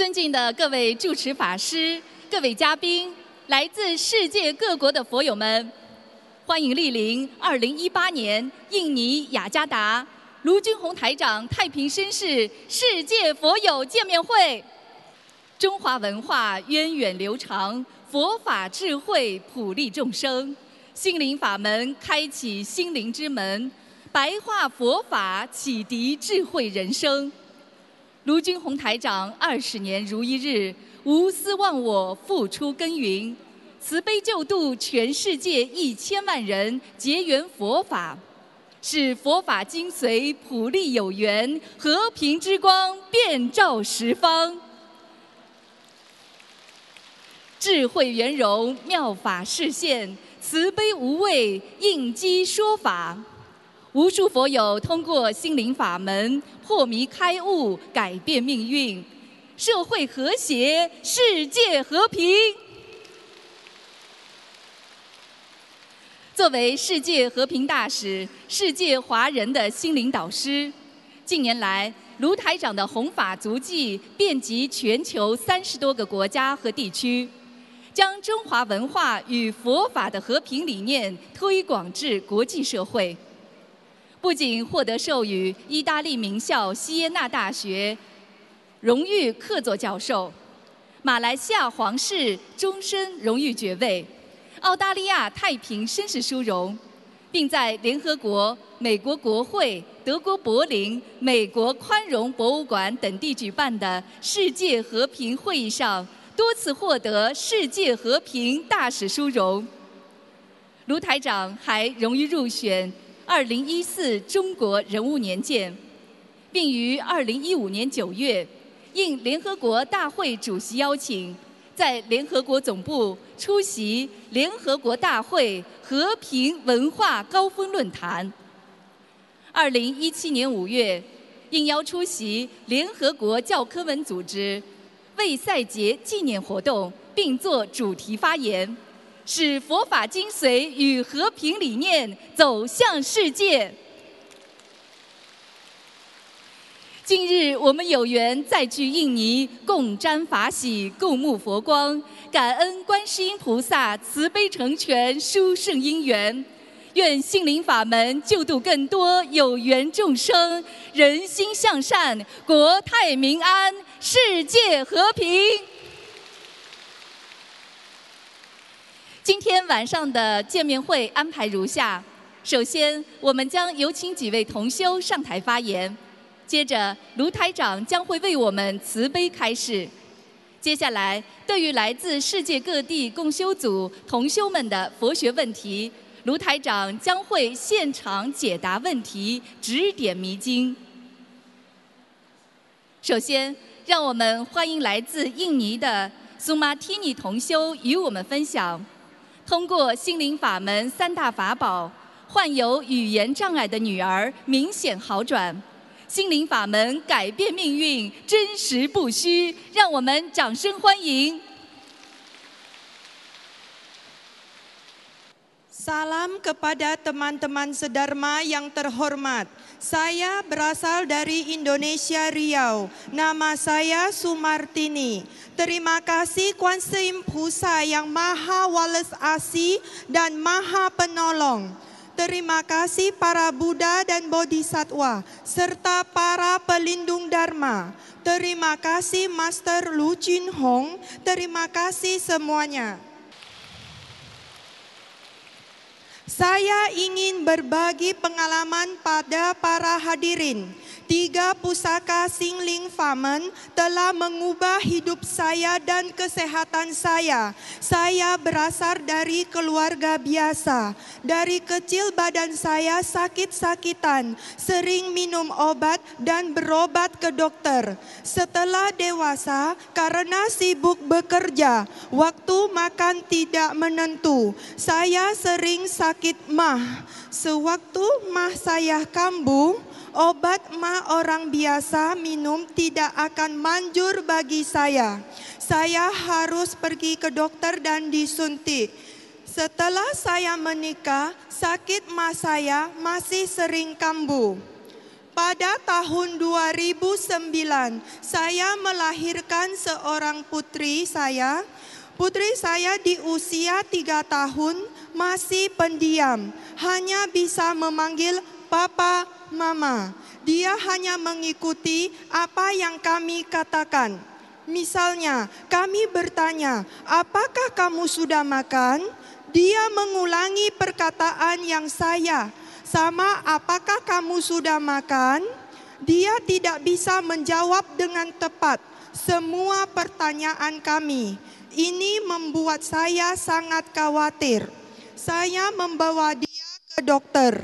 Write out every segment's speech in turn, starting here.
尊敬的各位主持法师、各位嘉宾、来自世界各国的佛友们，欢迎莅临2018年印尼雅加达卢军宏台长太平绅士世界佛友见面会。中华文化源远流长，佛法智慧普利众生，心灵法门开启心灵之门，白话佛法启迪智慧人生。卢军宏台长二十年如一日，无私忘我，付出耕耘，慈悲救度全世界一千万人，结缘佛法，使佛法精髓普利有缘，和平之光遍照十方。智慧圆融，妙法示现，慈悲无畏，应机说法。无数佛友通过心灵法门破迷开悟，改变命运，社会和谐，世界和平。作为世界和平大使、世界华人的心灵导师，近年来卢台长的弘法足迹遍及全球三十多个国家和地区。将中华文化与佛法的和平理念推广至国际社会，不仅获得授予意大利名校锡耶纳大学荣誉客座教授、马来西亚皇室终身荣誉爵位、澳大利亚太平绅士殊荣，并在联合国、美国国会、德国柏林、美国宽容博物馆等地举办的世界和平会议上。多次获得世界和平大使殊荣，卢台长还荣誉入选2014中国人物年鉴，并于2015年9月应联合国大会主席邀请，在联合国总部出席联合国大会和平文化高峰论坛。2017年5月应邀出席联合国教科文组织。为赛节纪念活动，并作主题发言，使佛法精髓与和平理念走向世界。今日我们有缘再聚印尼，共沾法喜，共沐佛光，感恩观世音菩萨慈悲成全殊胜因缘。愿心灵法门救度更多有缘众生，人心向善，国泰民安，世界和平。今天晚上的见面会安排如下：首先，我们将有请几位同修上台发言；接着，卢台长将会为我们慈悲开示；接下来，对于来自世界各地共修组同修们的佛学问题。卢台长将会现场解答问题，指点迷津。首先，让我们欢迎来自印尼的苏玛提尼同修与我们分享：通过心灵法门三大法宝，患有语言障碍的女儿明显好转。心灵法门改变命运，真实不虚。让我们掌声欢迎。Salam kepada teman-teman sedharma yang terhormat. Saya berasal dari Indonesia Riau. Nama saya Sumartini. Terima kasih Kuan Im Pusa yang Maha Wales Asi dan Maha Penolong. Terima kasih para Buddha dan Bodhisattva serta para pelindung Dharma. Terima kasih Master Lu Jin Hong. Terima kasih semuanya. Saya ingin berbagi pengalaman pada para hadirin. Tiga pusaka Singling Famen telah mengubah hidup saya dan kesehatan saya. Saya berasal dari keluarga biasa. Dari kecil badan saya sakit-sakitan, sering minum obat dan berobat ke dokter. Setelah dewasa, karena sibuk bekerja, waktu makan tidak menentu. Saya sering sakit mah. Sewaktu mah saya kambuh, obat mah orang biasa minum tidak akan manjur bagi saya. Saya harus pergi ke dokter dan disuntik. Setelah saya menikah, sakit mah saya masih sering kambuh. Pada tahun 2009, saya melahirkan seorang putri saya. Putri saya di usia tiga tahun masih pendiam, hanya bisa memanggil papa, mama. Dia hanya mengikuti apa yang kami katakan. Misalnya, kami bertanya, "Apakah kamu sudah makan?" Dia mengulangi perkataan yang saya sama apakah kamu sudah makan? Dia tidak bisa menjawab dengan tepat semua pertanyaan kami. Ini membuat saya sangat khawatir. Saya membawa dia ke dokter.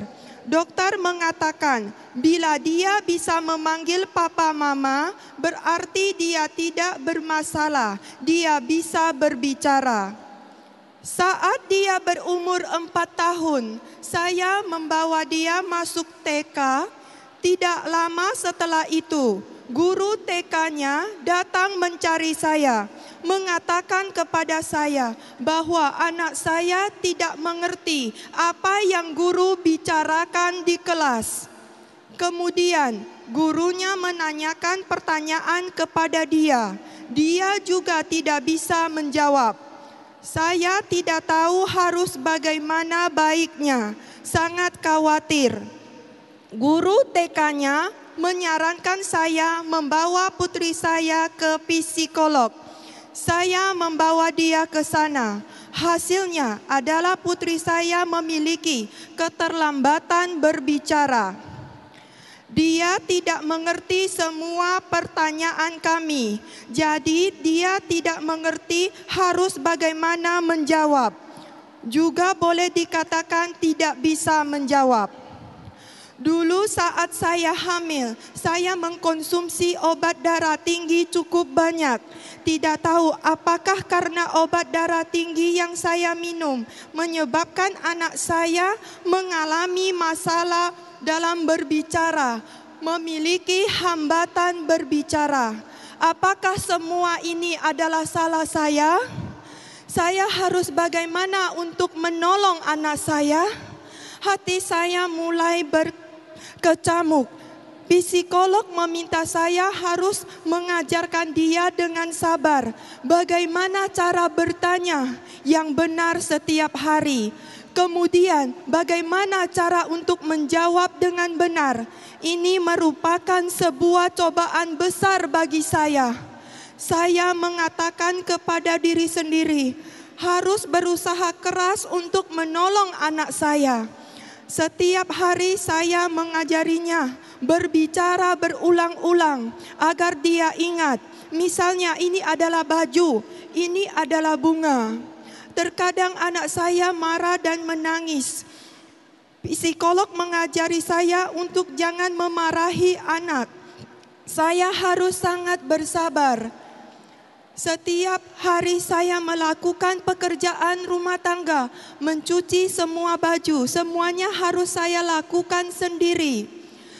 Dokter mengatakan, bila dia bisa memanggil papa mama, berarti dia tidak bermasalah. Dia bisa berbicara. Saat dia berumur empat tahun, saya membawa dia masuk TK. Tidak lama setelah itu, guru TK-nya datang mencari saya, mengatakan kepada saya bahwa anak saya tidak mengerti apa yang guru bicarakan di kelas. Kemudian, gurunya menanyakan pertanyaan kepada dia. Dia juga tidak bisa menjawab. Saya tidak tahu harus bagaimana baiknya, sangat khawatir. Guru TK-nya menyarankan saya membawa putri saya ke psikolog. Saya membawa dia ke sana. Hasilnya adalah putri saya memiliki keterlambatan berbicara. Dia tidak mengerti semua pertanyaan kami, jadi dia tidak mengerti harus bagaimana menjawab. Juga boleh dikatakan tidak bisa menjawab. Dulu saat saya hamil, saya mengkonsumsi obat darah tinggi cukup banyak. Tidak tahu apakah karena obat darah tinggi yang saya minum menyebabkan anak saya mengalami masalah dalam berbicara, memiliki hambatan berbicara. Apakah semua ini adalah salah saya? Saya harus bagaimana untuk menolong anak saya? Hati saya mulai berkecamuk. Psikolog meminta saya harus mengajarkan dia dengan sabar bagaimana cara bertanya yang benar setiap hari. Kemudian, bagaimana cara untuk menjawab dengan benar? Ini merupakan sebuah cobaan besar bagi saya. Saya mengatakan kepada diri sendiri, harus berusaha keras untuk menolong anak saya. Setiap hari saya mengajarinya berbicara berulang-ulang agar dia ingat. Misalnya, ini adalah baju, ini adalah bunga. Terkadang anak saya marah dan menangis. Psikolog mengajari saya untuk jangan memarahi anak. Saya harus sangat bersabar. Setiap hari saya melakukan pekerjaan rumah tangga, mencuci semua baju, semuanya harus saya lakukan sendiri.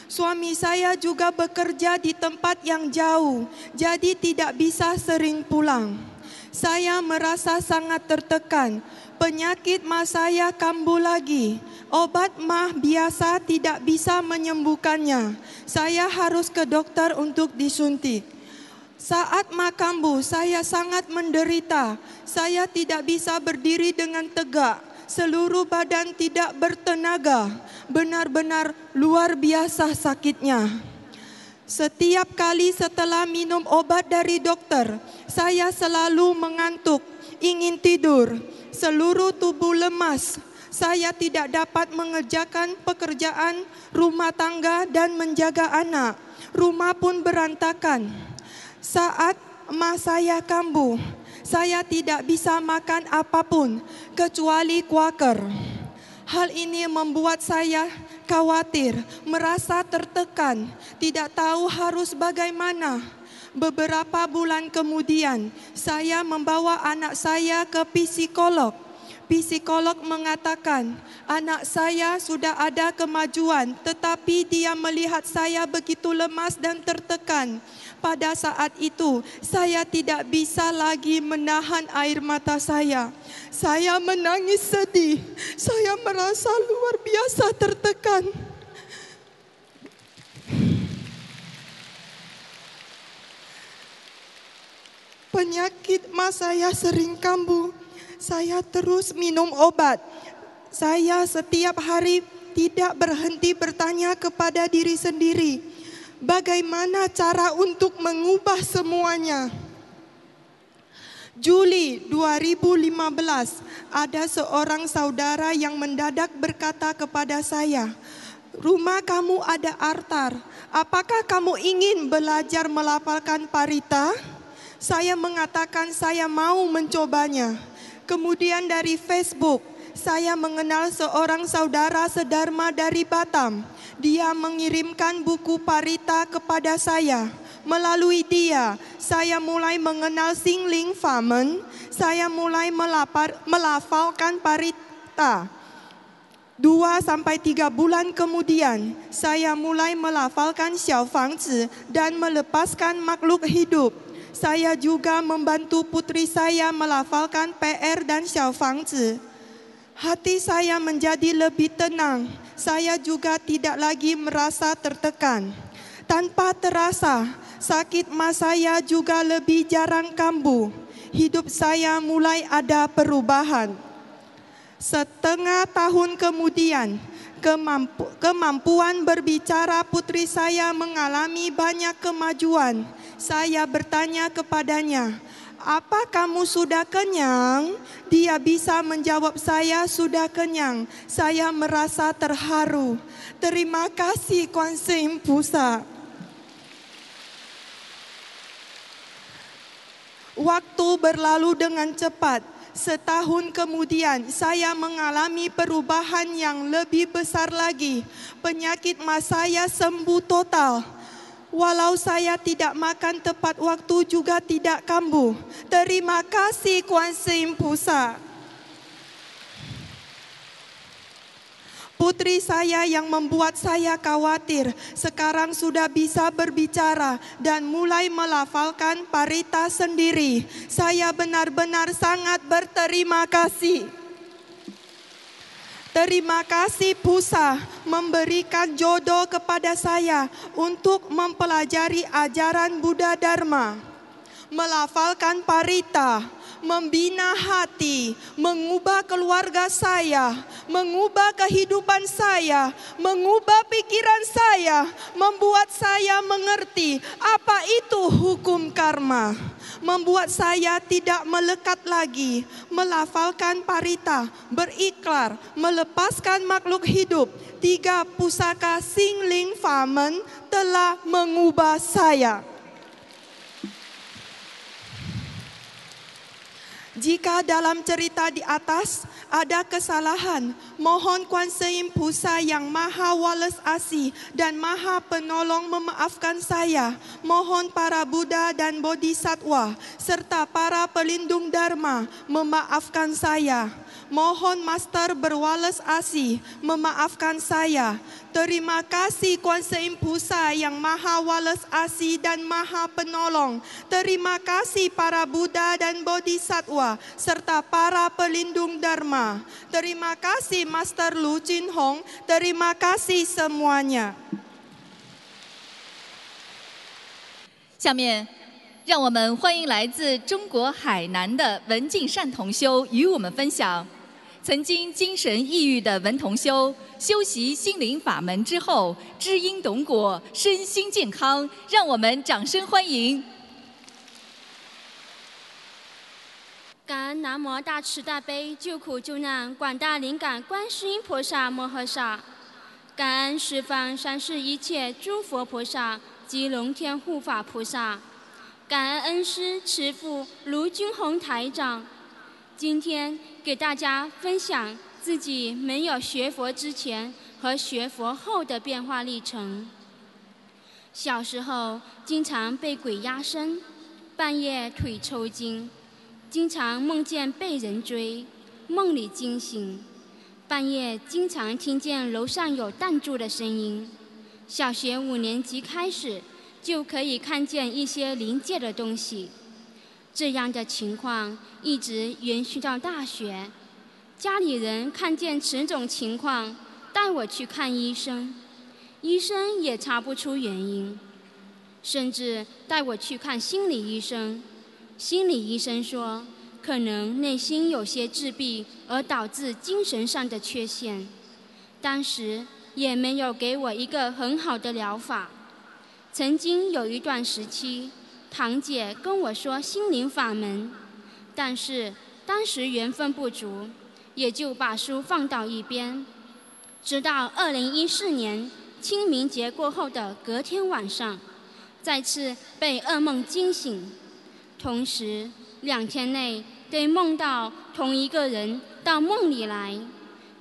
Suami saya juga bekerja di tempat yang jauh, jadi tidak bisa sering pulang. Saya merasa sangat tertekan. Penyakit mah saya kambuh lagi. Obat mah biasa tidak bisa menyembuhkannya. Saya harus ke dokter untuk disuntik. Saat mah kambuh, saya sangat menderita. Saya tidak bisa berdiri dengan tegak. Seluruh badan tidak bertenaga. Benar-benar luar biasa sakitnya. Setiap kali setelah minum obat dari dokter, saya selalu mengantuk, ingin tidur, seluruh tubuh lemas. Saya tidak dapat mengerjakan pekerjaan rumah tangga dan menjaga anak. Rumah pun berantakan. Saat emas saya kambuh, saya tidak bisa makan apa pun kecuali kuaker. Hal ini membuat saya khawatir, merasa tertekan, tidak tahu harus bagaimana. Beberapa bulan kemudian, saya membawa anak saya ke psikolog. Psikolog mengatakan, anak saya sudah ada kemajuan, tetapi dia melihat saya begitu lemas dan tertekan. Pada saat itu, saya tidak bisa lagi menahan air mata saya. Saya menangis sedih. Saya merasa luar biasa tertekan. Penyakit mas saya sering kambuh. Saya terus minum obat. Saya setiap hari tidak berhenti bertanya kepada diri sendiri bagaimana cara untuk mengubah semuanya. Juli 2015, ada seorang saudara yang mendadak berkata kepada saya, "Rumah kamu ada artar. Apakah kamu ingin belajar melafalkan parita?" Saya mengatakan saya mau mencobanya. Kemudian dari Facebook, saya mengenal seorang saudara sedharma dari Batam. Dia mengirimkan buku parita kepada saya. Melalui dia, saya mulai mengenal Singling Famen. Saya mulai melapar, melafalkan parita. Dua sampai tiga bulan kemudian, saya mulai melafalkan Xiao Fangzi dan melepaskan makhluk hidup. Saya juga membantu putri saya melafalkan PR dan Xiao Fangzi. Hati saya menjadi lebih tenang. Saya juga tidak lagi merasa tertekan. Tanpa terasa, sakit mas saya juga lebih jarang kambuh. Hidup saya mulai ada perubahan. Setengah tahun kemudian, kemampu, kemampuan berbicara putri saya mengalami banyak kemajuan. Saya bertanya kepadanya, "Apa kamu sudah kenyang?" Dia bisa menjawab, "Saya sudah kenyang." Saya merasa terharu. Terima kasih Yin Pusa. Waktu berlalu dengan cepat. Setahun kemudian, saya mengalami perubahan yang lebih besar lagi. Penyakit mas saya sembuh total. Walau saya tidak makan tepat waktu juga tidak kambuh. Terima kasih Kuan Yin Pusa. Putri saya yang membuat saya khawatir sekarang sudah bisa berbicara dan mulai melafalkan parita sendiri. Saya benar-benar sangat berterima kasih. Terima kasih Pusa memberikan jodoh kepada saya untuk mempelajari ajaran Buddha Dharma. Melafalkan parita, membina hati, mengubah keluarga saya, mengubah kehidupan saya, mengubah pikiran saya, membuat saya mengerti apa itu hukum karma. Membuat saya tidak melekat lagi, melafalkan parita, berikrar, melepaskan makhluk hidup. Tiga pusaka Singling Famen telah mengubah saya. Jika dalam cerita di atas ada kesalahan, mohon Kuan Yin Pusa yang maha walas asih dan maha penolong memaafkan saya. Mohon para Buddha dan Bodhisatwa serta para pelindung Dharma memaafkan saya. Mohon Master berwalas asih memaafkan saya. Terima kasih Kuan Yin Pusa yang maha walas asih dan maha penolong. Terima kasih para Buddha dan Bodhisatwa serta para pelindung Dharma. Terima kasih Master Lu Jin Hong. Terima kasih semuanya. 下面，让我们欢迎来自中国海南的文静善同修与我们分享，曾经精神抑郁的文同修修习心灵法门之后，知因懂果，身心健康。让我们掌声欢迎。感恩南无大慈大悲救苦救难广大灵感观世音菩萨摩诃萨，感恩十方三世一切诸佛菩萨及龙天护法菩萨，感恩恩师慈父卢军宏台长。今天给大家分享自己没有学佛之前和学佛后的变化历程。小时候经常被鬼压身，半夜腿抽筋。经常梦见被人追，梦里惊醒，半夜经常听见楼上有弹珠的声音。小学五年级开始就可以看见一些临界的东西，这样的情况一直延续到大学。家里人看见此种情况，带我去看医生，医生也查不出原因，甚至带我去看心理医生。心理医生说，可能内心有些自闭，而导致精神上的缺陷。当时也没有给我一个很好的疗法。曾经有一段时期，堂姐跟我说心灵法门，但是当时缘分不足，也就把书放到一边。直到二零一四年清明节过后的隔天晚上，再次被噩梦惊醒，同时两天内都梦到同一个人到梦里来，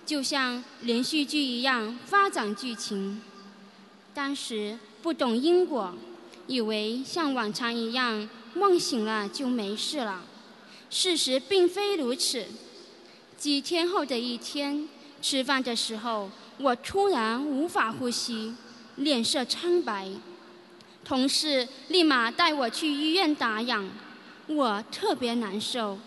就像连续剧一样发展剧情。当时不懂因果，以为像往常一样梦醒了就没事了，事实并非如此。几天后的一天。吃饭的时候，我突然无法呼吸，脸色苍白。同事立马带我去医院打氧，我特别难受。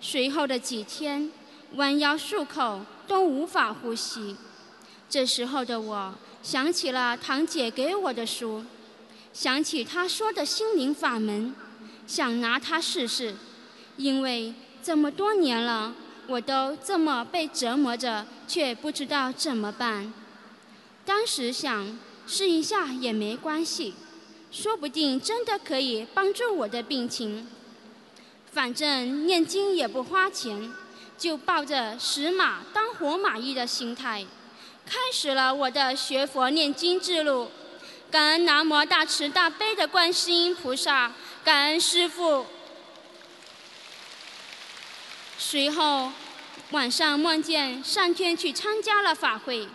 随后的几天，弯腰漱口都无法呼吸。这时候的我想起了堂姐给我的书，想起她说的心灵法门，想拿它试试，因为这么多年了。我都这么被折磨着，却不知道怎么办。当时想试一下也没关系，说不定真的可以帮助我的病情。反正念经也不花钱，就抱着死马当活马医的心态，开始了我的学佛念经之路。感恩南无大慈大悲的观世音菩萨，感恩师父。随后，晚上梦见上天去参加了法会，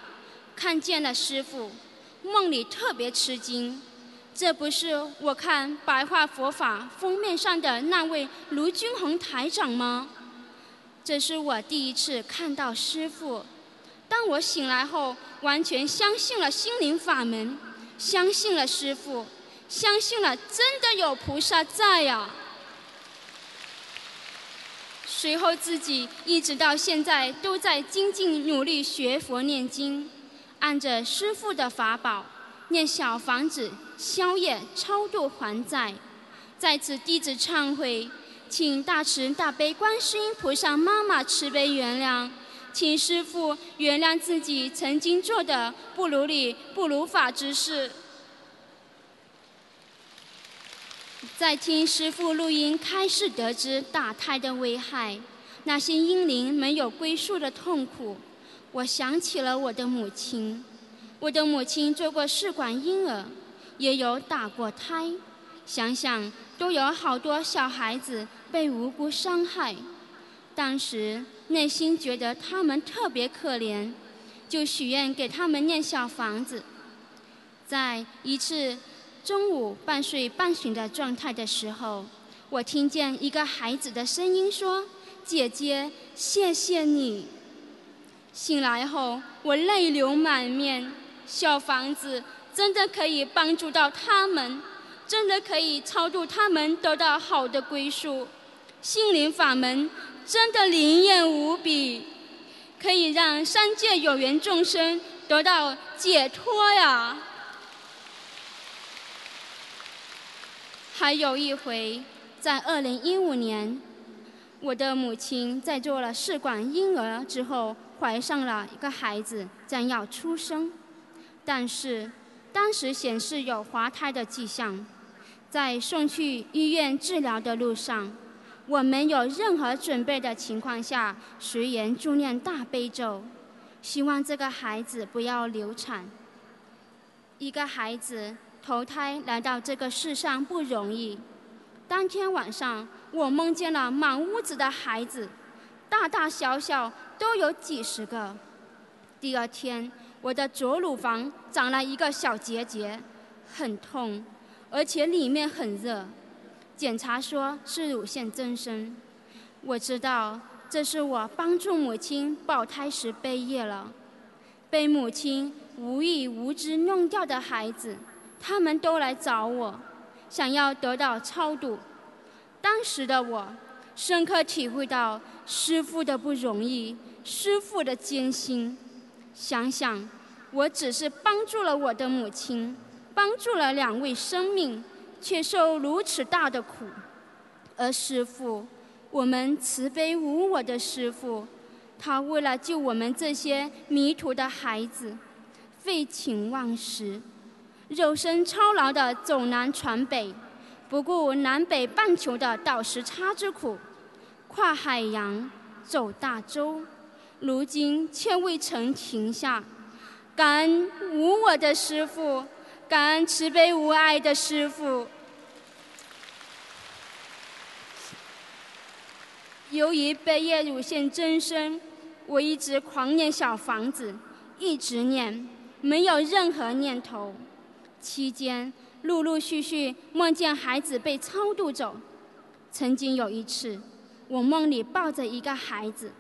看见了师傅，梦里特别吃惊。这不是我看白话佛法封面上的那位卢军宏台长吗？这是我第一次看到师傅。当我醒来后，完全相信了心灵法门，相信了师傅，相信了真的有菩萨在呀。随后，自己一直到现在都在精进努力学佛念经，按着师父的法宝念小房子、宵夜、超度还债。在此，弟子忏悔，请大慈大悲观世音菩萨妈妈慈悲原谅，请师父原谅自己曾经做的不如理、不如法之事。在听师父录音开始，得知打胎的危害，那些婴灵没有归宿的痛苦，我想起了我的母亲。我的母亲做过试管婴儿，也有打过胎，想想都有好多小孩子被无辜伤害。当时内心觉得他们特别可怜，就许愿给他们念小房子。在一次。中午半睡半醒的状态的时候，我听见一个孩子的声音说：“姐姐，谢谢你。”醒来后，我泪流满面。小房子真的可以帮助到他们，真的可以超度他们得到好的归宿。心灵法门真的灵验无比，可以让三界有缘众生得到解脱呀！还有一回，在二零一五年，我的母亲在做了试管婴儿之后，怀上了一个孩子，将要出生。但是当时显示有滑胎的迹象，在送去医院治疗的路上，我没有任何准备的情况下，随缘助念大悲咒，希望这个孩子不要流产。一个孩子。投胎来到这个世上不容易。当天晚上，我梦见了满屋子的孩子，大大小小都有几十个。第二天，我的左乳房长了一个小结节，很痛，而且里面很热。检查说是乳腺增生。我知道这是我帮助母亲保胎时背业了，被母亲无意无知弄掉的孩子。他们都来找我，想要得到超度。当时的我，深刻体会到师父的不容易，师父的艰辛。想想，我只是帮助了我的母亲，帮助了两位生命，却受如此大的苦。而师父，我们慈悲无我的师父，他为了救我们这些迷途的孩子，废寝忘食，肉身操劳的走南闯北，不顾南北半球的倒时差之苦，跨海洋，走大洲，如今却未曾停下。感恩无我的师父，感恩慈悲无爱的师父。由于被业乳腺增生，我一直狂念小房子，一直念，没有任何念头。期间陆陆续续梦见孩子被超度走。曾经有一次，我梦里抱着一个孩子，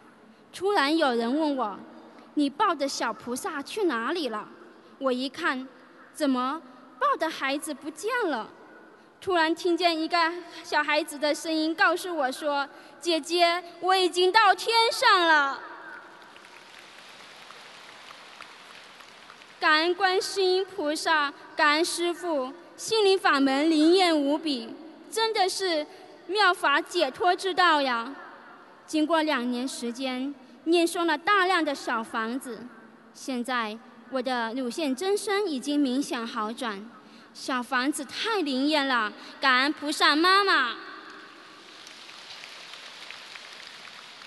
突然有人问我。你抱的小菩萨去哪里了？我一看，怎么抱的孩子不见了？突然听见一个小孩子的声音告诉我说：“姐姐，我已经到天上了。”感恩观世音菩萨，感恩师父，心灵法门灵验无比，真的是妙法解脱之道呀！经过两年时间。念诵了大量的小房子，现在我的乳腺增生已经明显好转。小房子太灵验了，感恩菩萨妈妈。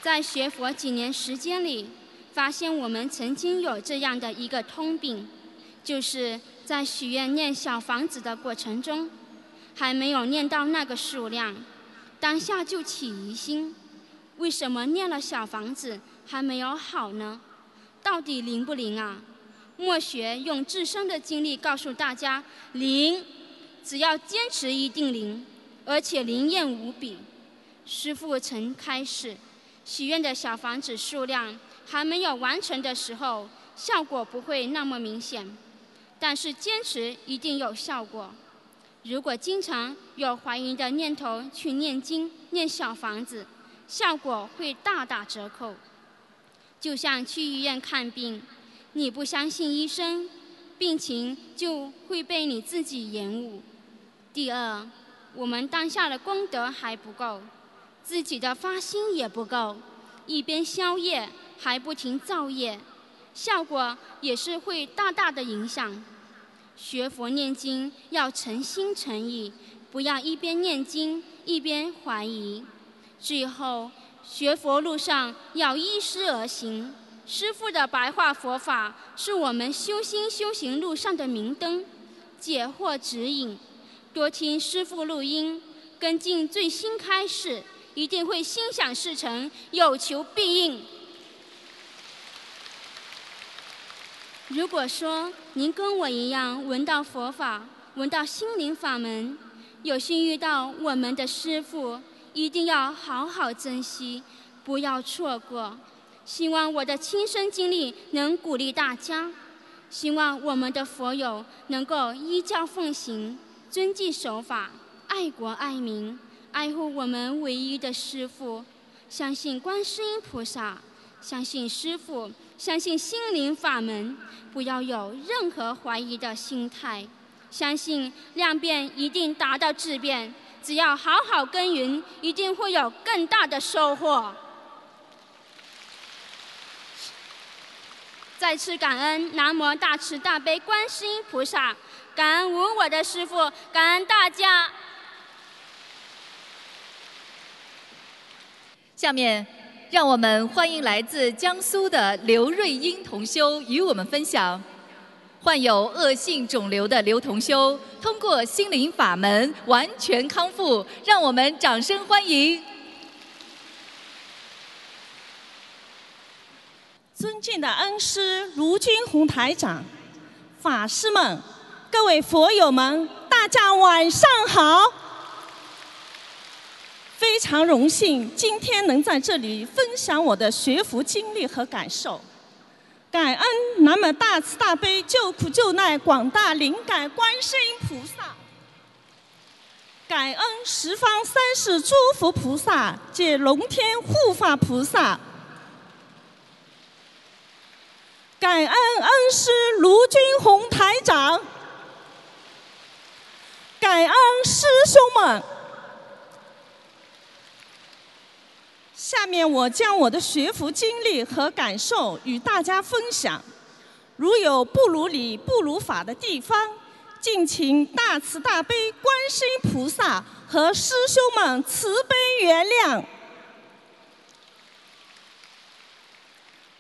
在学佛几年时间里，发现我们曾经有这样的一个通病，就是在许愿念小房子的过程中，还没有念到那个数量，当下就起疑心：为什么念了小房子？还没有好呢，到底灵不灵啊？莫学用自身的经历告诉大家，灵，只要坚持一定灵，而且灵验无比。师父曾开始，许愿的小房子数量还没有完成的时候，效果不会那么明显，但是坚持一定有效果。如果经常有怀疑的念头去念经、念小房子，效果会大打折扣。就像去医院看病，你不相信医生，病情就会被你自己延误。第二，我们当下的功德还不够，自己的发心也不够，一边消业还不停造业，效果也是会大大的影响。学佛念经要诚心诚意，不要一边念经一边怀疑，最后。学佛路上要依师而行，师父的白话佛法是我们修心修行路上的明灯，解惑指引。多听师父录音，跟进最新开示，一定会心想事成，有求必应。如果说您跟我一样闻到佛法，闻到心灵法门，有幸遇到我们的师父。一定要好好珍惜，不要错过。希望我的亲身经历能鼓励大家，希望我们的佛友能够依教奉行，遵纪守法，爱国爱民，爱护我们唯一的师父。相信观世音菩萨，相信师父，相信心灵法门，不要有任何怀疑的心态。相信量变一定达到质变。只要好好耕耘，一定会有更大的收获。再次感恩南无大慈大悲观世音菩萨，感恩无我的师父，感恩大家。下面，让我们欢迎来自江苏的刘瑞英同修与我们分享。患有恶性肿瘤的刘同修，通过心灵法门完全康复，让我们掌声欢迎！尊敬的恩师卢军宏台长、法师们、各位佛友们，大家晚上好！非常荣幸今天能在这里分享我的学佛经历和感受。感恩南无大慈大悲救苦救难广大灵感观世音菩萨，感恩十方三世诸佛菩萨及龙天护法菩萨，感恩恩师卢军宏台长，感恩师兄们。下面我将我的学佛经历和感受与大家分享。如有不如理、不如法的地方，敬请大慈大悲观世音菩萨和师兄们慈悲原谅。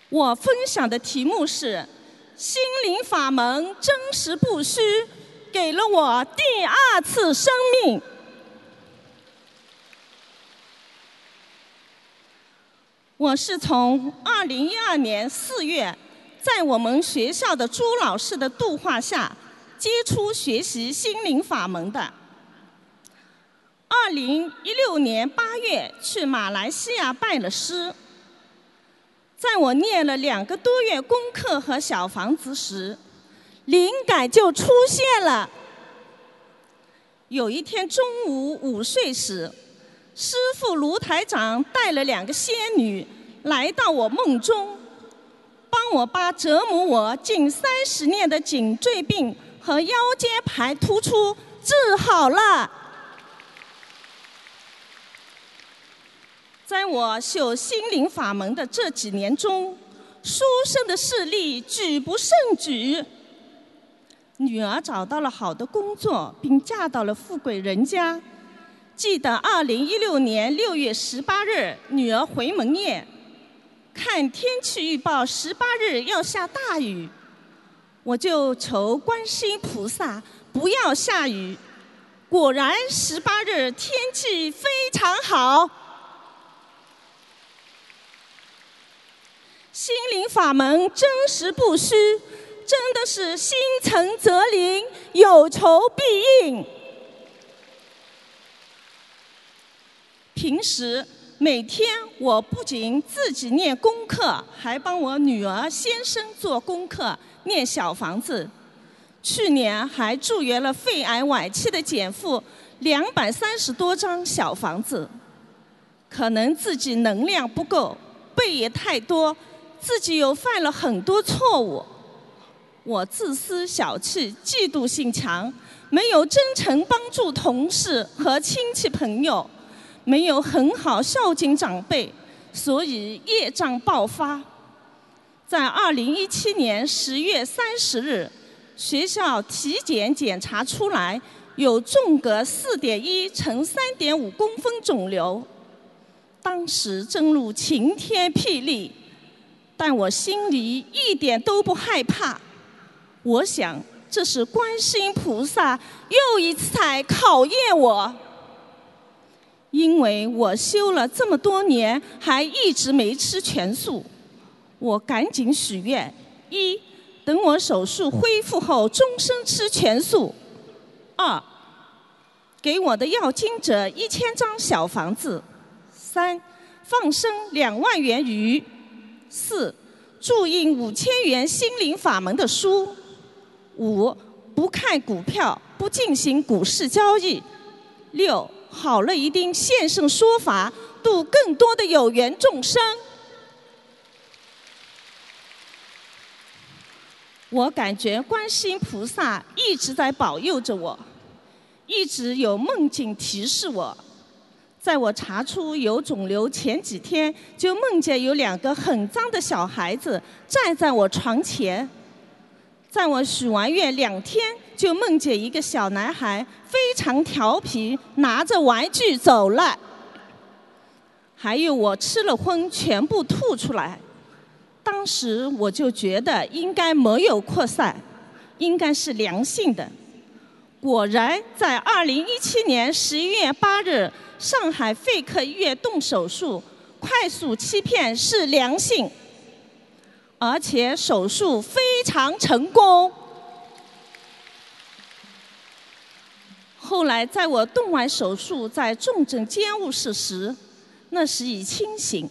我分享的题目是“心灵法门真实不虚”，给了我第二次生命。我是从二零一二年四月，在我们学校的朱老师的度化下，接触学习心灵法门的。二零一六年八月去马来西亚拜了师，在我念了两个多月功课和小房子时，灵感就出现了。有一天中午午睡时。师傅卢台长带了两个仙女来到我梦中，帮我把折磨我近三十年的颈椎病和腰间盘突出治好了。在我修心灵法门的这几年中，书生的势力举不胜举。女儿找到了好的工作，并嫁到了富贵人家。记得二零一六年六月十八日，女儿回门宴，看天气预报，十八日要下大雨，我就求观世音菩萨不要下雨。果然，十八日天气非常好。心灵法门真实不虚，真的是心诚则灵，有求必应。平时每天，我不仅自己念功课，还帮我女儿、先生做功课、念小房子。去年还助缘了肺癌晚期的减负两百三十多张小房子。可能自己能量不够，背也太多，自己又犯了很多错误。我自私、小气、嫉妒心强，没有真诚帮助同事和亲戚朋友。没有很好孝敬长辈，所以业障爆发。在二零一七年十月三十日，学校体检检查出来有纵隔四点一乘三点五公分肿瘤，当时真如晴天霹雳，但我心里一点都不害怕。我想，这是观世音菩萨又一次在考验我。因为我修了这么多年，还一直没吃全素，我赶紧许愿：一，等我手术恢复后，终身吃全素；二，给我的要经者一千张小房子；三，放生两万元鱼；四，注印五千元心灵法门的书；五，不看股票，不进行股市交易；六。好了，一定现身说法，度更多的有缘众生。我感觉观世音菩萨一直在保佑着我，一直有梦境提示我。在我查出有肿瘤前几天，就梦见有两个很脏的小孩子站在我床前。在我许完愿两天。就梦见一个小男孩非常调皮，拿着玩具走了。还有我吃了荤，全部吐出来。当时我就觉得应该没有扩散，应该是良性的。果然，在二零一七年十一月八日，上海肺科医院动手术，快速切片是良性，而且手术非常成功。后来，在我动完手术，在重症监护室时，那时已清醒，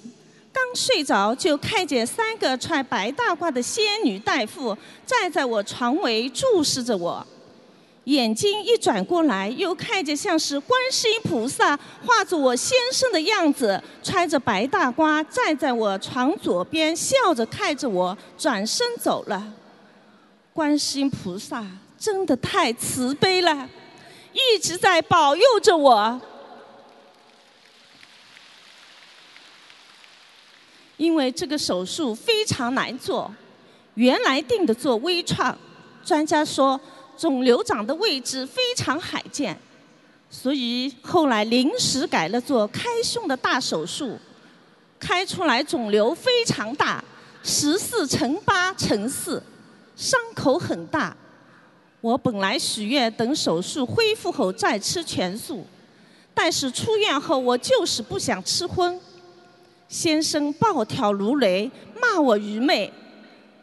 刚睡着就看见三个穿白大褂的仙女大夫站在我床围注视着我，眼睛一转过来，又看见像是观世音菩萨画着我先生的样子，穿着白大褂站在我床左边，笑着看着我，转身走了。观世音菩萨真的太慈悲了。一直在保佑着我。因为这个手术非常难做，原来定的做微创，专家说肿瘤长的位置非常罕见，所以后来临时改了做开胸的大手术，开出来肿瘤非常大，十四乘八乘四，伤口很大。我本来许愿等手术恢复后再吃全素，但是出院后我就是不想吃荤。先生暴跳如雷，骂我愚昧。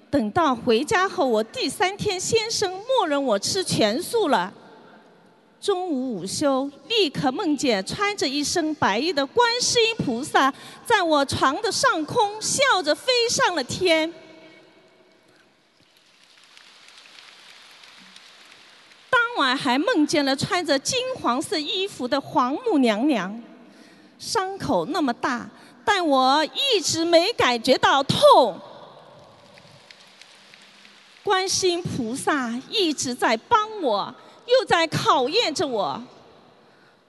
等到回家后，我第三天，先生默认我吃全素了。中午午休，立刻梦见穿着一身白衣的观世音菩萨在我床的上空笑着飞上了天。晚还梦见了穿着金黄色衣服的黄母娘娘，伤口那么大。但我一直没感觉到痛，观世音菩萨一直在帮我，又在考验着我。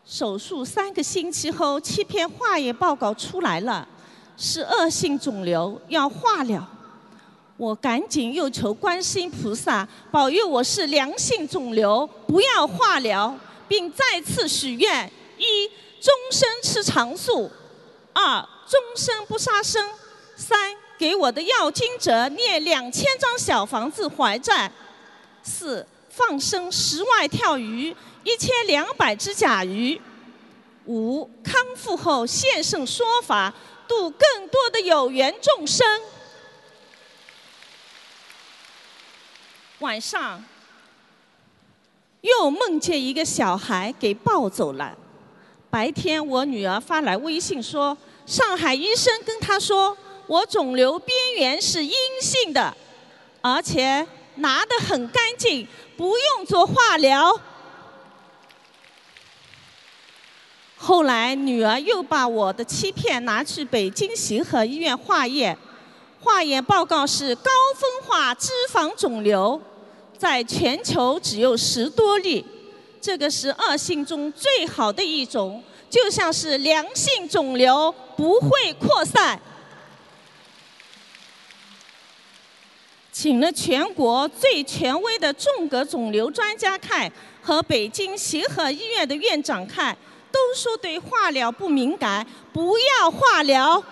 手术三个星期后，七篇化验报告出来了，是恶性肿瘤，要化疗。我赶紧又求观世音菩萨保佑我是良性肿瘤，不要化疗，并再次许愿：一，终身吃长素；二。终身不杀生，三给我的要经者念两千张小房子还债，四放生十万条鱼，一千两百只甲鱼，五康复后现身说法，度更多的有缘众生。晚上又梦见一个小孩给抱走了，白天我女儿发来微信说。上海医生跟她说：“我肿瘤边缘是阴性的，而且拿得很干净，不用做化疗。”后来女儿又把我的切片拿去北京协和医院化验，化验报告是高分化脂肪肿瘤，在全球只有十多例，这个是恶性中最好的一种。就像是良性肿瘤不会扩散，请了全国最权威的重格肿瘤专家看和北京协和医院的院长看，都说对化疗不敏感，不要化疗。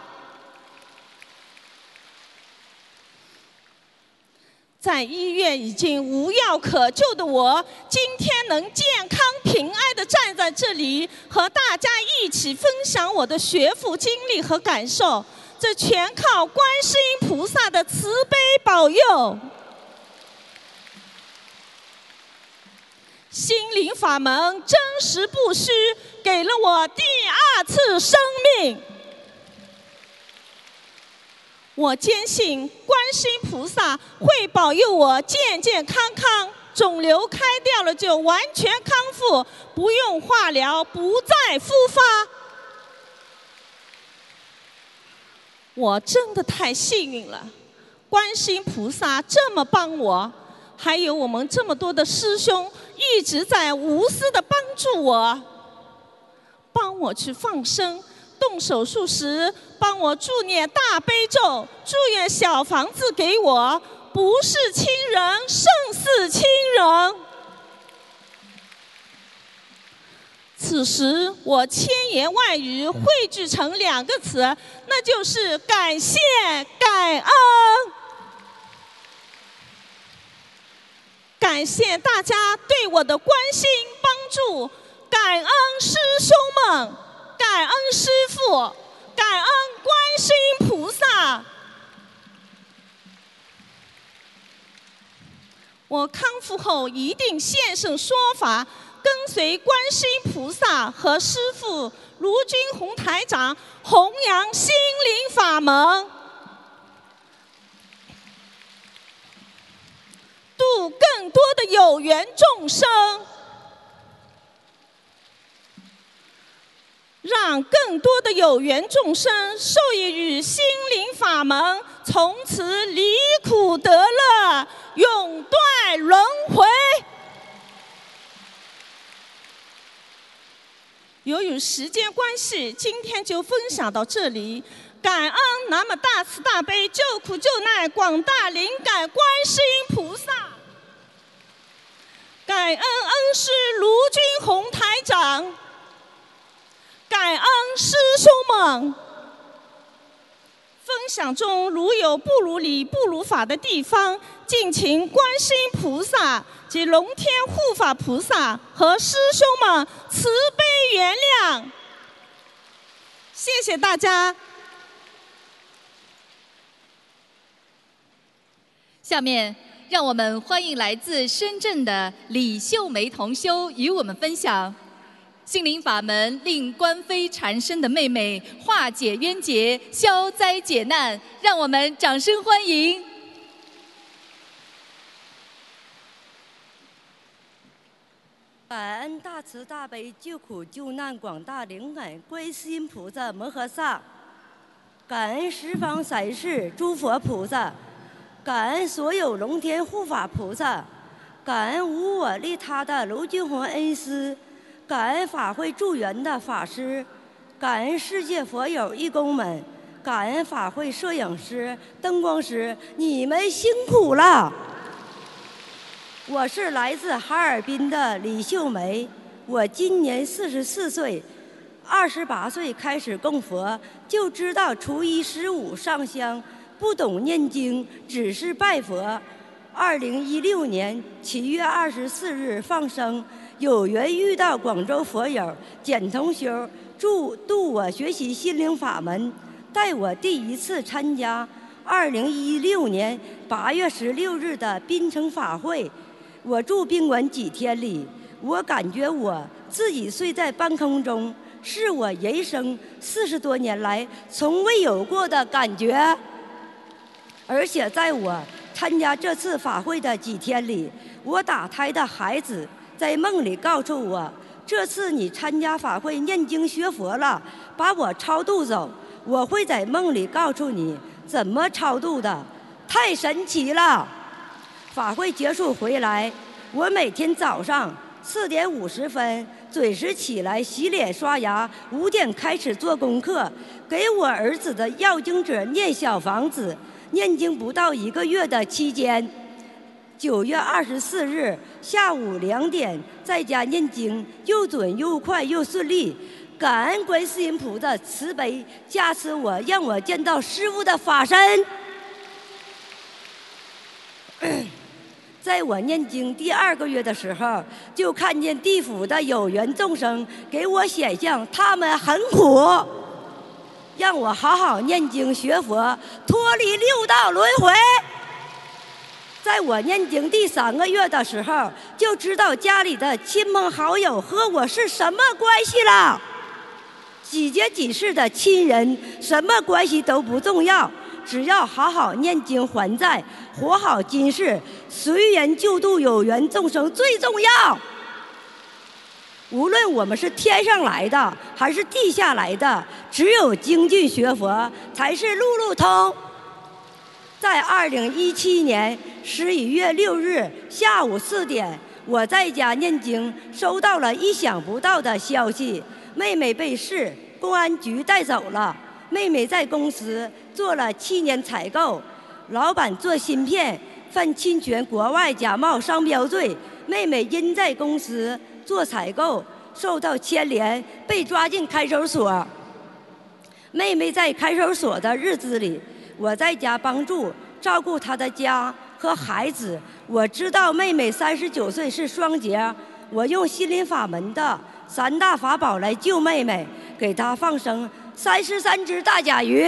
在医院已经无药可救的我，今天能健康平安的站在这里，和大家一起分享我的学佛经历和感受，这全靠观世音菩萨的慈悲保佑。心灵法门真实不虚，给了我第二次生命。我坚信观世音菩萨会保佑我健健康康，肿瘤开掉了就完全康复，不用化疗，不再复发。我真的太幸运了，观世音菩萨这么帮我，还有我们这么多的师兄一直在无私的帮助我，帮我去放生。动手术时，帮我助念大悲咒，祝愿小房子给我，不是亲人胜似亲人。此时，我千言万语汇聚成两个词，那就是感谢、感恩。感谢大家对我的关心帮助，感恩师兄们。感恩师父，感恩观世音菩萨。我康复后一定现身说法，跟随观世音菩萨和师父卢军宏台长弘扬心灵法门，度更多的有缘众生。让更多的有缘众生受益于心灵法门，从此离苦得乐，永断轮回。由于时间关系，今天就分享到这里。感恩南无大慈大悲救苦救难广大灵感观世音菩萨，感恩恩师卢军宏台长，感恩师兄们。分享中如有不如理、不如法的地方，敬请观世音菩萨及龙天护法菩萨和师兄们慈悲原谅。谢谢大家。下面，让我们欢迎来自深圳的李秀梅同修与我们分享心灵法门，令官非缠身的妹妹化解冤结、消灾解难。让我们掌声欢迎！感恩大慈大悲救苦救难广大灵感观世音菩萨摩诃萨，感恩十方三世诸佛菩萨。感恩所有龙天护法菩萨，感恩无我利他的卢俊宏恩师，感恩法会助缘的法师，感恩世界佛友义工们，感恩法会摄影师、灯光师，你们辛苦了。我是来自哈尔滨的李秀梅，我今年四十四岁，二十八岁开始供佛，就知道初一十五上香。不懂念经，只是拜佛。二零一六年七月二十四日放生，有缘遇到广州佛友简同修，助度我学习心灵法门，带我第一次参加二零一六年八月十六日的槟城法会。我住宾馆几天里，我感觉我自己睡在半空中，是我人生四十多年来从未有过的感觉。而且在我参加这次法会的几天里，我打胎的孩子在梦里告诉我：这次你参加法会念经学佛了，把我超度走。我会在梦里告诉你怎么超度的，太神奇了。法会结束回来，我每天早上四点五十分准时起来洗脸刷牙，五点开始做功课，给我儿子的要经者念小房子。念经不到一个月的期间，九月二十四日下午两点在家念经，又准又快又顺利。感恩观世音菩萨慈悲加持我，让我见到师父的法身。在我念经第二个月的时候，就看见地府的有缘众生给我显像，他们很苦。让我好好念经学佛，脱离六道轮回。在我念经第三个月的时候，就知道家里的亲朋好友和我是什么关系了。几劫几世的亲人，什么关系都不重要，只要好好念经还债，活好今世，随缘救度有缘众生最重要。无论我们是天上来的还是地下来的，只有精进学佛才是路路通。在二零一七年十一月六日下午四点，我在家念经，收到了意想不到的消息：妹妹被市公安局带走了。妹妹在公司做了七年采购，老板做芯片犯侵权国外假冒商标罪，妹妹因在公司。做采购受到牵连，被抓进看守所。妹妹在看守所的日子里，我在家帮助照顾她的家和孩子。我知道妹妹三十九岁是双节，我用心灵法门的三大法宝来救妹妹，给她放生三十三只大甲鱼，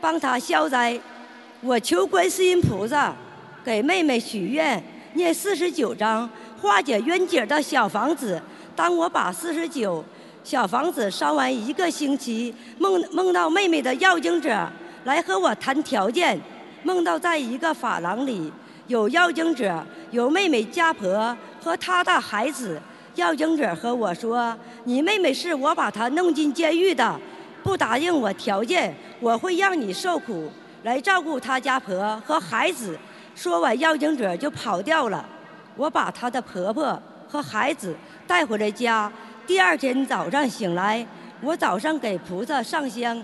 帮她消灾。我求观世音菩萨给妹妹许愿，念四十九章。化解冤结的小房子。当我把四十九小房子烧完一个星期，梦梦到妹妹的要经者来和我谈条件，梦到在一个法廊里有要经者，有妹妹家婆和她的孩子。要经者和我说：“你妹妹是我把她弄进监狱的，不答应我条件，我会让你受苦，来照顾她家婆和孩子。”说完，要经者就跑掉了。我把她的婆婆和孩子带回了家。第二天早上醒来，我早上给菩萨上香，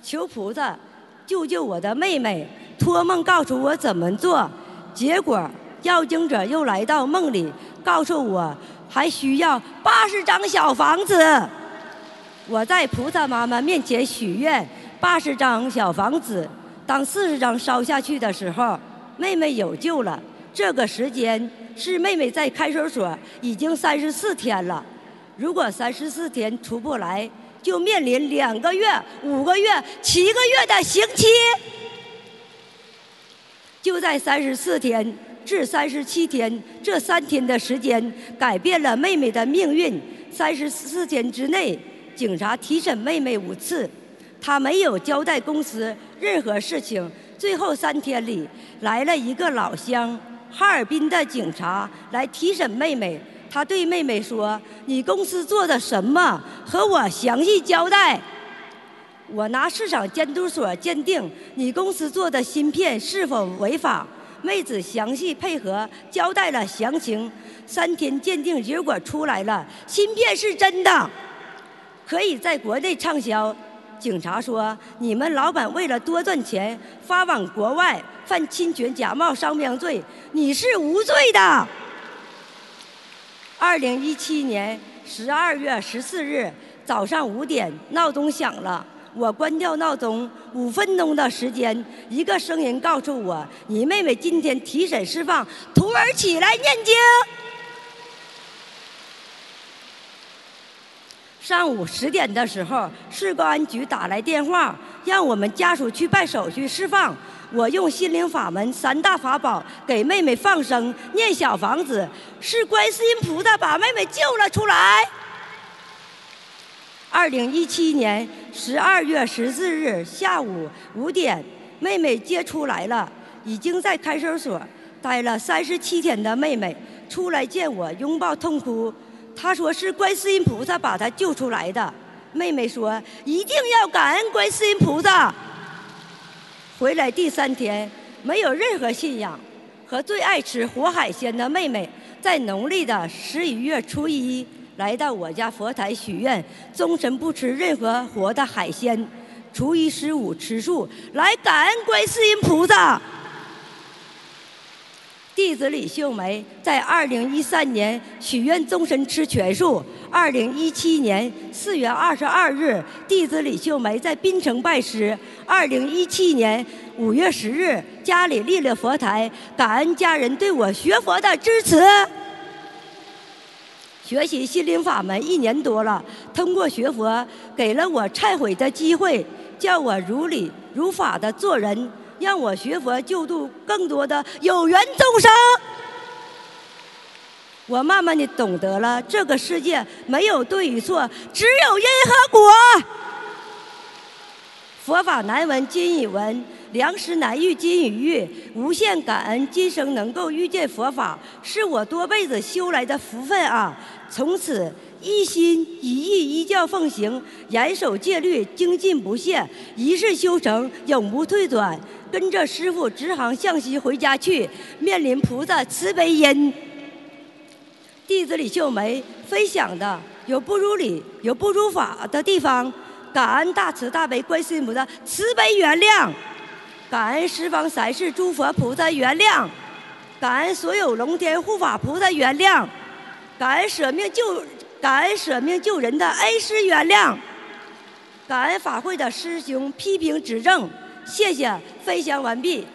求菩萨救救我的妹妹，托梦告诉我怎么做。结果要经者又来到梦里，告诉我还需要八十张小房子。我在菩萨妈妈面前许愿，八十张小房子。当四十张烧下去的时候，妹妹有救了。这个时间是妹妹在看守所已经三十四天了。如果三十四天出不来，就面临两个月、五个月、七个月的刑期。就在三十四天至三十七天这三天的时间，改变了妹妹的命运。三十四天之内，警察提审妹妹五次。他没有交代公司任何事情。最后三天里，来了一个老乡，哈尔滨的警察来提审妹妹。他对妹妹说：“你公司做的什么？和我详细交代。”我拿市场监督所鉴定你公司做的芯片是否违法。妹子详细配合交代了详情。三天鉴定结果出来了，芯片是真的，可以在国内畅销。警察说：“你们老板为了多赚钱，发往国外犯侵权假冒商标罪，你是无罪的。”二零一七年十二月十四日早上五点，闹钟响了，我关掉闹钟，五分钟的时间，一个声音告诉我：“你妹妹今天提审释放，徒儿起来念经。”上午十点的时候，市公安局打来电话，让我们家属去办手续释放。我用心灵法门三大法宝给妹妹放生、念小房子，是观世音菩萨把妹妹救了出来。二零一七年十二月十四日下午五点，妹妹接出来了，已经在看守所待了三十七天的妹妹出来见我，拥抱痛哭。他说是观世音菩萨把他救出来的。妹妹说一定要感恩观世音菩萨。回来第三天，没有任何信仰，和最爱吃活海鲜的妹妹，在农历的十一月初一来到我家佛台许愿，终身不吃任何活的海鲜，初一十五吃素，来感恩观世音菩萨。弟子李秀梅在二零一三年许愿终身吃全素。二零一七年四月二十二日，弟子李秀梅在槟城拜师。二零一七年五月十日，家里立了佛台，感恩家人对我学佛的支持。学习心灵法门一年多了，通过学佛，给了我忏悔的机会，叫我如理如法的做人。让我学佛救度更多的有缘众生。我慢慢的懂得了，这个世界没有对与错，只有因和果。佛法难闻今已闻，良食难遇今已遇。无限感恩，今生能够遇见佛法，是我多辈子修来的福分啊！从此一心一意，依教奉行，严守戒律，精进不懈，一世修成，永不退转。跟着师傅直航向西回家去，面临菩萨慈悲因。弟子李秀梅分享的有不如理、有不如法的地方，感恩大慈大悲观世音菩萨慈悲原谅，感恩十方三世诸佛菩萨原谅，感恩所有龙天护法菩萨原谅，感恩舍命救感恩舍命救人的恩师原谅，感恩法会的师兄批评指正。谢谢，分享完毕。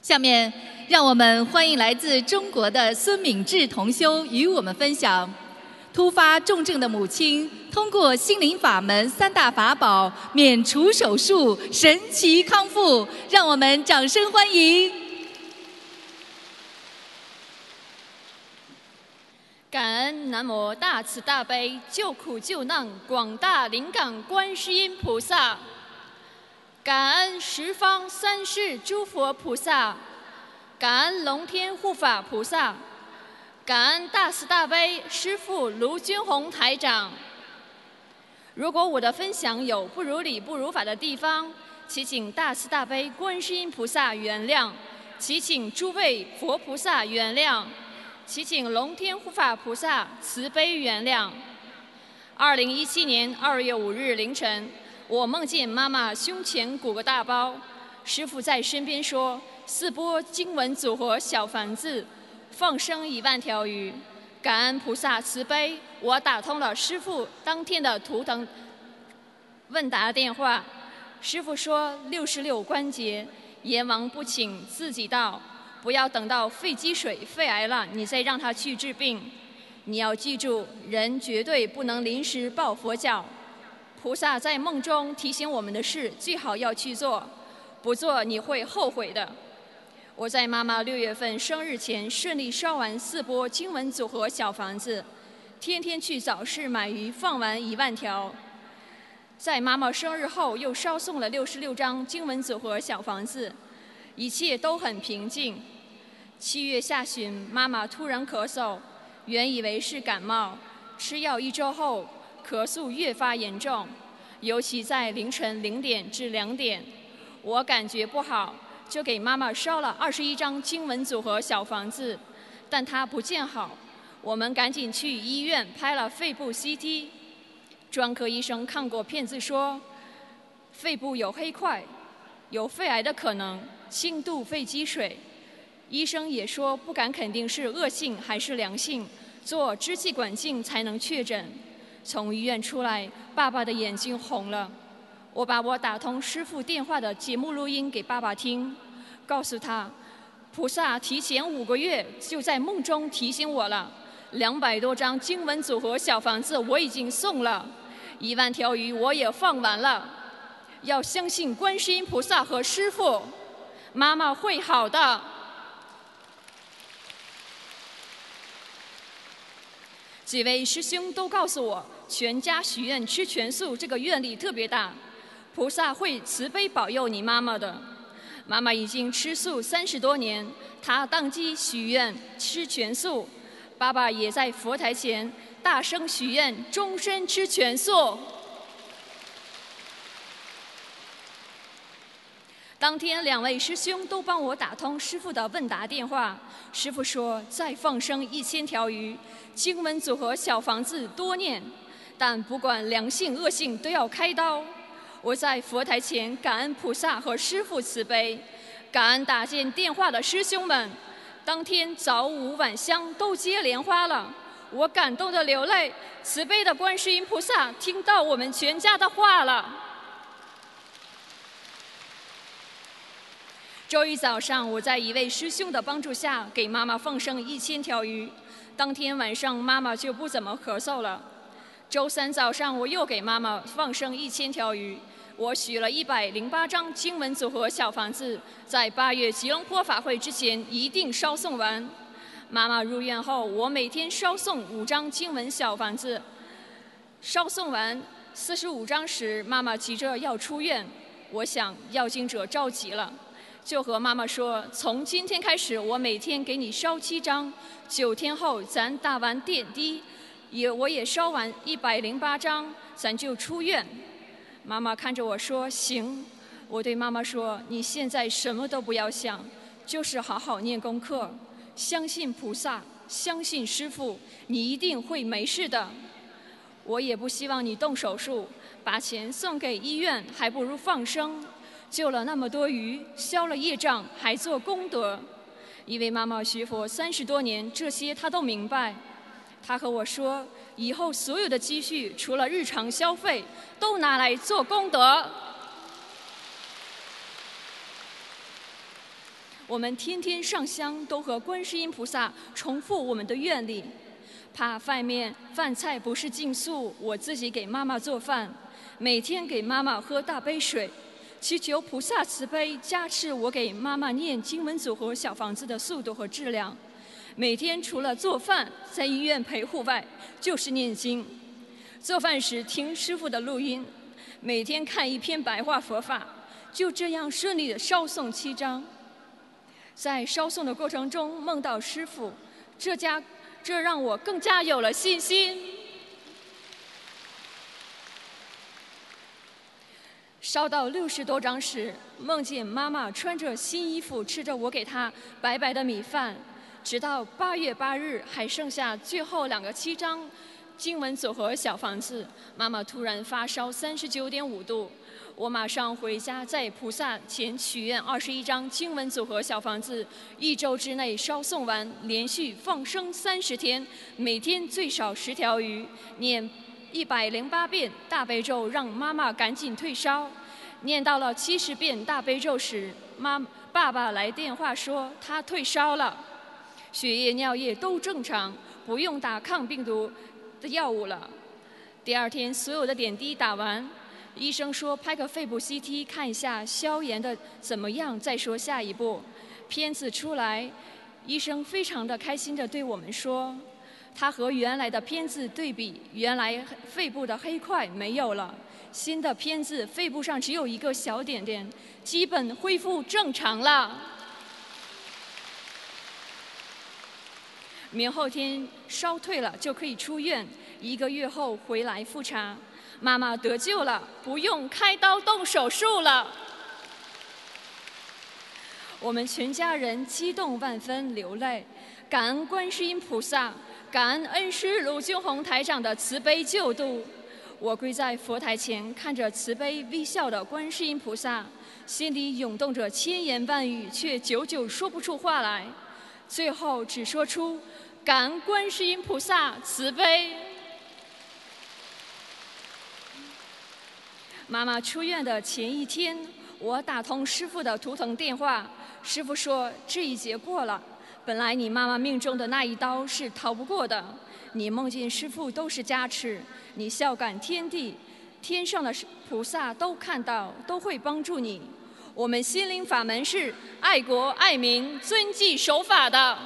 下面，让我们欢迎来自中国的孙敏智同修与我们分享：突发重症的母亲通过心灵法门三大法宝免除手术，神奇康复。让我们掌声欢迎。感恩南无大慈大悲救苦救难广大灵感观世音菩萨，感恩十方三世诸佛菩萨，感恩龙天护法菩萨，感恩大慈大悲师父卢军宏台长。如果我的分享有不如理不如法的地方，祈请大慈大悲观世音菩萨原谅，祈请诸位佛菩萨原谅。祈请龙天护法菩萨慈悲原谅。二零一七年二月五日凌晨，我梦见妈妈胸前鼓个大包，师傅在身边说：“四波经文组合小房子，放生一万条鱼。”感恩菩萨慈悲，我打通了师傅当天的图腾问答电话。师傅说：“六十六关节，阎王不请自己到，不要等到肺积水、肺癌了，你再让他去治病。你要记住，人绝对不能临时抱佛脚。菩萨在梦中提醒我们的事，最好要去做，不做你会后悔的。”我在妈妈六月份生日前顺利烧完四波经文组合小房子，天天去早市买鱼放完一万条。在妈妈生日后又烧送了六十六张经文组合小房子，一切都很平静。七月下旬，妈妈突然咳嗽，原以为是感冒，吃药一周后，咳嗽越发严重，尤其在凌晨零点至两点，我感觉不好。就给妈妈烧了二十一张经文组合小房子，但她不见好，我们赶紧去医院拍了肺部 CT，专科医生看过片子说，肺部有黑块，有肺癌的可能，轻度肺积水，医生也说不敢肯定是恶性还是良性，做支气管镜才能确诊。从医院出来，爸爸的眼睛红了。我把我打通师傅电话的节目录音给爸爸听，告诉他，菩萨提前五个月就在梦中提醒我了，两百多张经文组合小房子我已经送了，一万条鱼我也放完了，要相信观世音菩萨和师傅，妈妈会好的。几位师兄都告诉我，全家许愿吃全素，这个愿力特别大。菩萨会慈悲保佑你妈妈的。妈妈已经吃素三十多年，她当机许愿吃全素。爸爸也在佛台前大声许愿，终身吃全素。当天，两位师兄都帮我打通师傅的问答电话。师傅说，再放生一千条鱼，经文组合小房子多念，但不管良性恶性都要开刀。我在佛台前感恩菩萨和师父慈悲，感恩打进电话的师兄们，当天早午晚香都接莲花了，我感动的流泪。慈悲的观世音菩萨听到我们全家的话了。周一早上，我在一位师兄的帮助下给妈妈放生一千条鱼，当天晚上妈妈就不怎么咳嗽了。周三早上，我又给妈妈放生一千条鱼。我许了一百零八张经文组合小房子，在八月吉隆坡法会之前一定烧送完。妈妈入院后，我每天烧送五张经文小房子。烧送完四十五张时，妈妈急着要出院。我想要经者着急了，就和妈妈说：“从今天开始，我每天给你烧七张，九天后咱打完点滴。”也我也烧完一百零八张，咱就出院。妈妈看着我说：“行。”我对妈妈说：“你现在什么都不要想，就是好好念功课，相信菩萨，相信师傅，你一定会没事的。我也不希望你动手术，把钱送给医院，还不如放生，救了那么多鱼，消了业障，还做功德。因为妈妈学佛三十多年，这些她都明白。”他和我说：“以后所有的积蓄，除了日常消费，都拿来做功德。”我们天天上香，都和观世音菩萨重复我们的愿力。怕饭面饭菜不是净素，我自己给妈妈做饭，每天给妈妈喝大杯水，祈求菩萨慈悲加持我给妈妈念经文组合小房子的速度和质量。每天除了做饭，在医院陪护外，就是念经。做饭时听师傅的录音，每天看一篇白话佛法，就这样顺利的烧送七章。在烧送的过程中梦到师傅，这家这让我更加有了信心。烧到六十多张时，梦见妈妈穿着新衣服，吃着我给她白白的米饭。直到八月八日，还剩下最后两个七张经文组合小房子，妈妈突然发烧三十九点五度，我马上回家在菩萨前许愿二十一张经文组合小房子，一周之内烧送完，连续放生三十天，每天最少十条鱼，念一百零八遍大悲咒，让妈妈赶紧退烧。念到了七十遍大悲咒时，妈爸爸来电话说他退烧了，血液尿液都正常，不用打抗病毒的药物了。第二天所有的点滴打完，医生说拍个肺部 CT 看一下消炎的怎么样，再说下一步。片子出来，医生非常的开心的对我们说，他和原来的片子对比，原来肺部的黑块没有了。新的片子肺部上只有一个小点点，基本恢复正常了。明后天烧退了就可以出院，一个月后回来复查，妈妈得救了，不用开刀动手术了。我们全家人激动万分，流泪，感恩观世音菩萨，感恩恩师卢俊宏台长的慈悲救度。我跪在佛台前，看着慈悲微笑的观世音菩萨，心里涌动着千言万语，却久久说不出话来。最后只说出“感恩观世音菩萨慈悲”。妈妈出院的前一天，我打通师傅的图腾电话，师傅说这一劫过了，本来你妈妈命中的那一刀是逃不过的。你梦见师傅都是加持，你孝感天地，天上的菩萨都看到，都会帮助你。我们心灵法门是爱国爱民、遵纪守法的。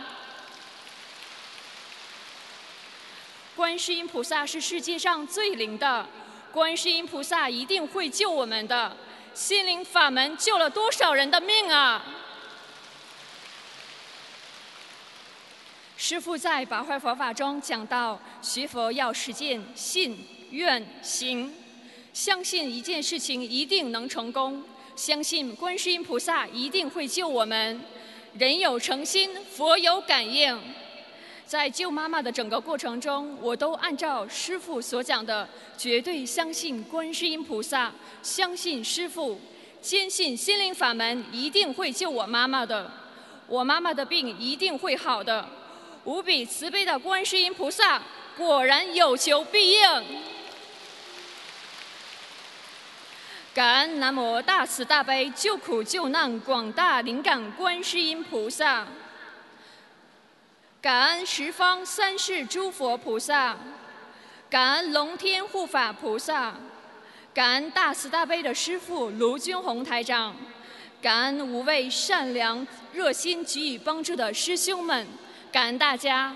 观世音菩萨是世界上最灵的，观世音菩萨一定会救我们的。心灵法门救了多少人的命啊！师父在《八坏佛法》中讲到，学佛要实践信、愿、行，相信一件事情一定能成功，相信观世音菩萨一定会救我们。人有诚心，佛有感应。在救妈妈的整个过程中，我都按照师父所讲的，绝对相信观世音菩萨，相信师父，坚信心灵法门一定会救我妈妈的，我妈妈的病一定会好的。无比慈悲的观世音菩萨，果然有求必应。感恩南无大慈大悲救苦救难广大灵感观世音菩萨，感恩十方三世诸佛菩萨，感恩龙天护法菩萨，感恩大慈大悲的师父卢军宏台长，感恩五位善良热心给予帮助的师兄们。感恩大家。